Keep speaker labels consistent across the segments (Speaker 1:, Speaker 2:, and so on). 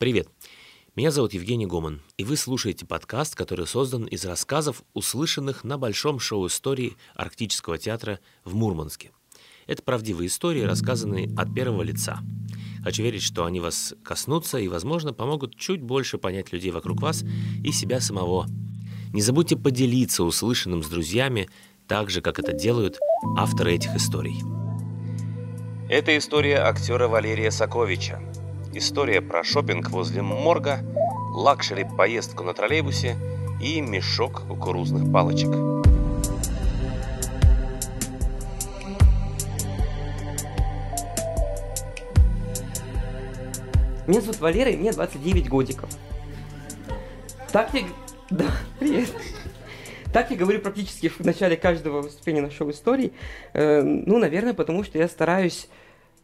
Speaker 1: Привет! Меня зовут Евгений Гоман, и вы слушаете подкаст, который создан из рассказов, услышанных на большом шоу истории Арктического театра в Мурманске. Это правдивые истории, рассказанные от первого лица. Хочу верить, что они вас коснутся и, возможно, помогут чуть больше понять людей вокруг вас и себя самого. Не забудьте поделиться услышанным с друзьями, так же, как это делают авторы этих историй.
Speaker 2: Это история актера Валерия Саковича. История про шопинг возле морга, luxury поездку на троллейбусе и мешок кукурузных палочек.
Speaker 3: Меня зовут Валера, и мне 29 годиков. Так я... Да, привет. Так я говорю практически в начале каждого выступления нашего истории. Э, ну, наверное, потому что я стараюсь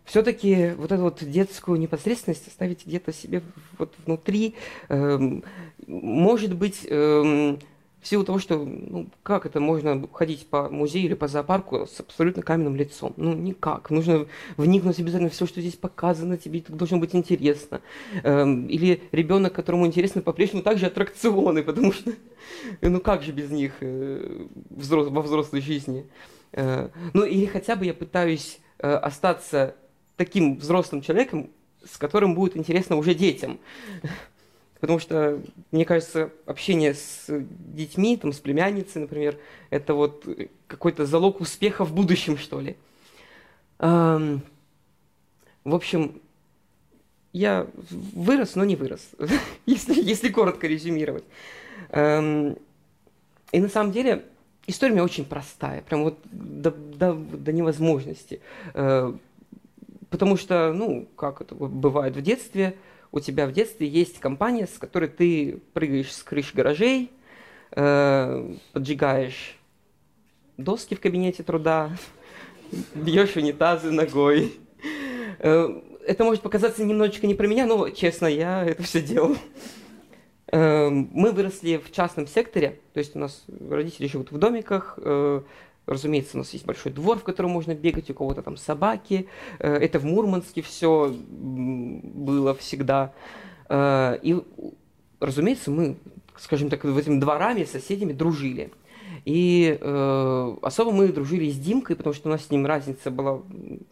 Speaker 3: все-таки вот эту вот детскую непосредственность оставить где-то себе вот внутри. Эм, может быть, эм, в силу того, что ну, как это можно ходить по музею или по зоопарку с абсолютно каменным лицом? Ну, никак. Нужно вникнуть обязательно все, что здесь показано, тебе это должно быть интересно. Эм, или ребенок, которому интересно по-прежнему также аттракционы, потому что ну как же без них э, взрос, во взрослой жизни? Э, ну, или хотя бы я пытаюсь э, остаться таким взрослым человеком, с которым будет интересно уже детям. Потому что, мне кажется, общение с детьми, там, с племянницей, например, это вот какой-то залог успеха в будущем, что ли. В общем, я вырос, но не вырос, если, если коротко резюмировать. И на самом деле история у меня очень простая, прям вот до, до, до невозможности. Потому что, ну, как это бывает в детстве, у тебя в детстве есть компания, с которой ты прыгаешь с крыш гаражей, э, поджигаешь доски в кабинете труда, бьешь унитазы ногой. Э, это может показаться немножечко не про меня, но, честно, я это все делал. Э, мы выросли в частном секторе, то есть у нас родители живут в домиках, э, Разумеется, у нас есть большой двор, в котором можно бегать, у кого-то там собаки. Э, это в Мурманске все было всегда. Э, и, разумеется, мы, скажем так, этими дворами с соседями дружили. И э, особо мы дружили с Димкой, потому что у нас с ним разница была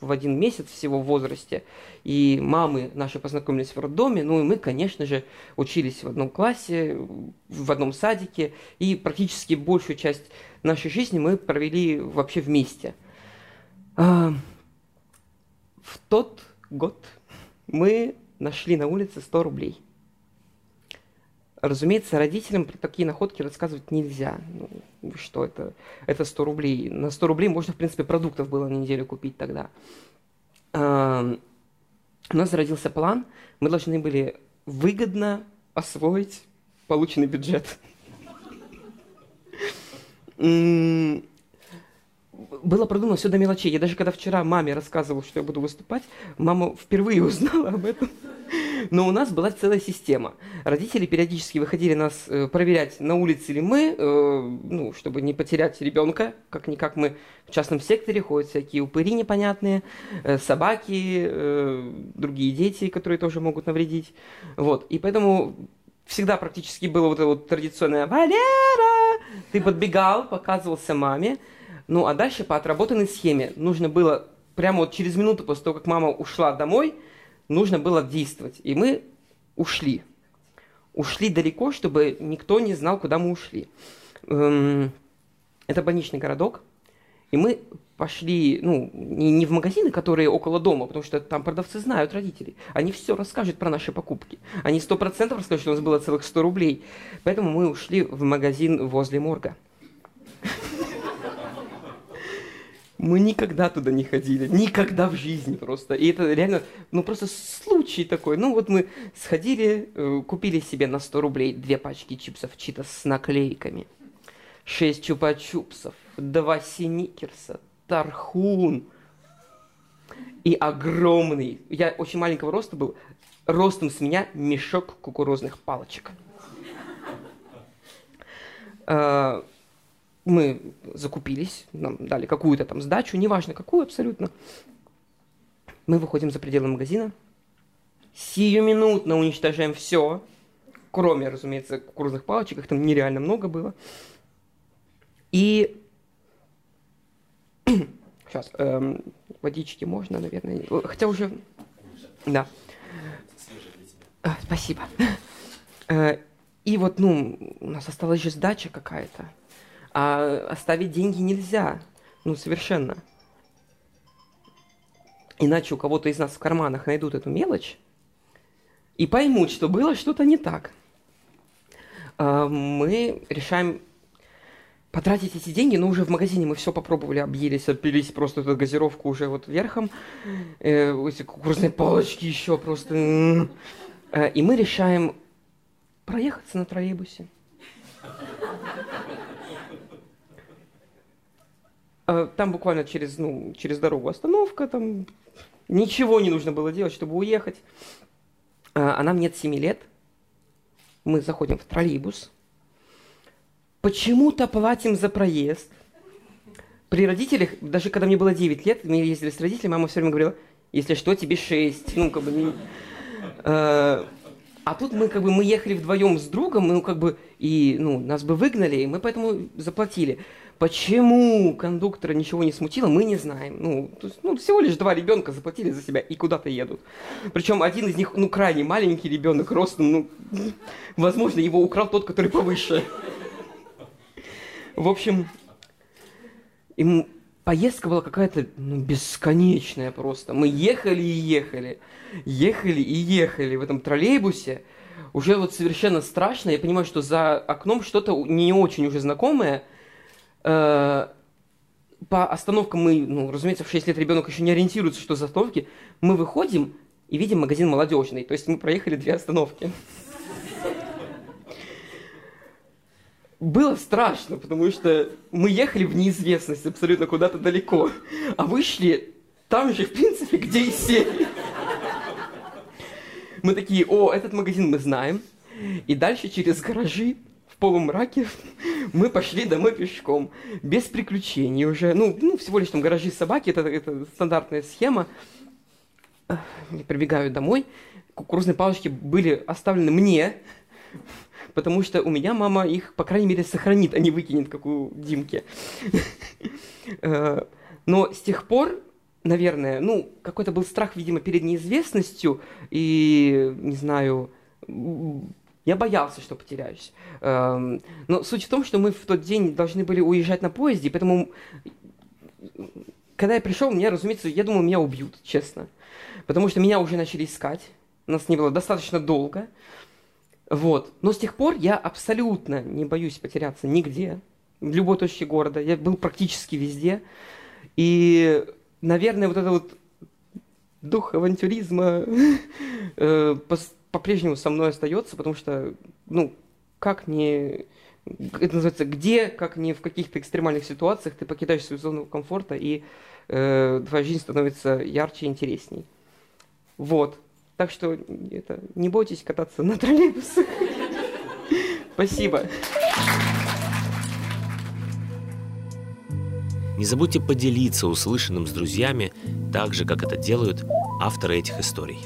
Speaker 3: в один месяц всего в возрасте. И мамы наши познакомились в роддоме. Ну и мы, конечно же, учились в одном классе, в одном садике. И практически большую часть нашей жизни мы провели вообще вместе. А, в тот год мы нашли на улице 100 рублей. Разумеется, родителям про такие находки рассказывать нельзя. Ну, что это? Это 100 рублей. На 100 рублей можно, в принципе, продуктов было на неделю купить тогда. А, у нас родился план. Мы должны были выгодно освоить полученный бюджет было продумано все до мелочей. Я даже когда вчера маме рассказывал, что я буду выступать, мама впервые узнала об этом. Но у нас была целая система. Родители периодически выходили нас э, проверять, на улице ли мы, э, ну, чтобы не потерять ребенка. Как-никак мы в частном секторе ходят всякие упыри непонятные, э, собаки, другие дети, которые тоже могут навредить. Вот. И поэтому всегда практически было вот это вот традиционное «Валера!» Ты подбегал, показывался маме. Ну, а дальше по отработанной схеме нужно было прямо вот через минуту после того, как мама ушла домой, нужно было действовать. И мы ушли. Ушли далеко, чтобы никто не знал, куда мы ушли. Эм, это больничный городок. И мы пошли, ну, не, в магазины, которые около дома, потому что там продавцы знают родителей. Они все расскажут про наши покупки. Они сто процентов расскажут, что у нас было целых 100 рублей. Поэтому мы ушли в магазин возле морга. Мы никогда туда не ходили, никогда в жизни просто. И это реально, ну просто случай такой. Ну вот мы сходили, э, купили себе на 100 рублей две пачки чипсов чита с наклейками, шесть чупа-чупсов, два синикерса, тархун. И огромный, я очень маленького роста был, ростом с меня мешок кукурузных палочек. А, мы закупились, нам дали какую-то там сдачу, неважно какую абсолютно. Мы выходим за пределы магазина, сиюминутно уничтожаем все, кроме, разумеется, кукурузных палочек, их там нереально много было. И сейчас эм, водички можно, наверное, хотя уже, да. А, спасибо. Э, и вот, ну, у нас осталась же сдача какая-то, а оставить деньги нельзя, ну, совершенно. Иначе у кого-то из нас в карманах найдут эту мелочь и поймут, что было что-то не так. А, мы решаем потратить эти деньги, но уже в магазине мы все попробовали, объелись, опились просто эту газировку уже вот верхом, э, эти кукурузные палочки еще просто. Э, и мы решаем проехаться на троллейбусе. Э, там буквально через, ну, через дорогу остановка, там ничего не нужно было делать, чтобы уехать. А нам нет 7 лет. Мы заходим в троллейбус. Почему-то платим за проезд. При родителях, даже когда мне было 9 лет, мы ездили с родителями, мама все время говорила, если что, тебе 6. Ну, как бы... Не... Э, а тут мы как бы мы ехали вдвоем с другом, ну как бы и ну нас бы выгнали, и мы поэтому заплатили. Почему кондуктора ничего не смутило, мы не знаем. Ну, то есть, ну, всего лишь два ребенка заплатили за себя и куда-то едут. Причем один из них, ну, крайне маленький ребенок, ростом, ну, возможно, его украл тот, который повыше. В общем, им поездка была какая-то ну, бесконечная просто. Мы ехали и ехали, ехали и ехали в этом троллейбусе. Уже вот совершенно страшно. Я понимаю, что за окном что-то не очень уже знакомое – по остановкам мы, ну, разумеется, в 6 лет ребенок еще не ориентируется, что за остановки. Мы выходим и видим магазин молодежный. То есть мы проехали две остановки. Было страшно, потому что мы ехали в неизвестность абсолютно куда-то далеко, а вышли там же, в принципе, где и сели. Мы такие, о, этот магазин мы знаем. И дальше через гаражи полумраке мы пошли домой пешком, без приключений уже. Ну, ну всего лишь там гаражи собаки, это, это стандартная схема. Прибегаю домой, кукурузные палочки были оставлены мне, потому что у меня мама их, по крайней мере, сохранит, а не выкинет, как у Димки. Э, но с тех пор, наверное, ну, какой-то был страх, видимо, перед неизвестностью, и, не знаю, я боялся, что потеряюсь. Эм, но суть в том, что мы в тот день должны были уезжать на поезде, поэтому, когда я пришел, меня, разумеется, я думал, меня убьют, честно. Потому что меня уже начали искать. Нас не было достаточно долго. Вот. Но с тех пор я абсолютно не боюсь потеряться нигде, в любой точке города. Я был практически везде. И, наверное, вот это вот дух авантюризма э, по-прежнему со мной остается, потому что, ну, как не... Это называется, где, как не в каких-то экстремальных ситуациях ты покидаешь свою зону комфорта, и э, твоя жизнь становится ярче и интересней. Вот. Так что это, не бойтесь кататься на троллейбусах. Спасибо.
Speaker 1: Не забудьте поделиться услышанным с друзьями, так же, как это делают авторы этих историй.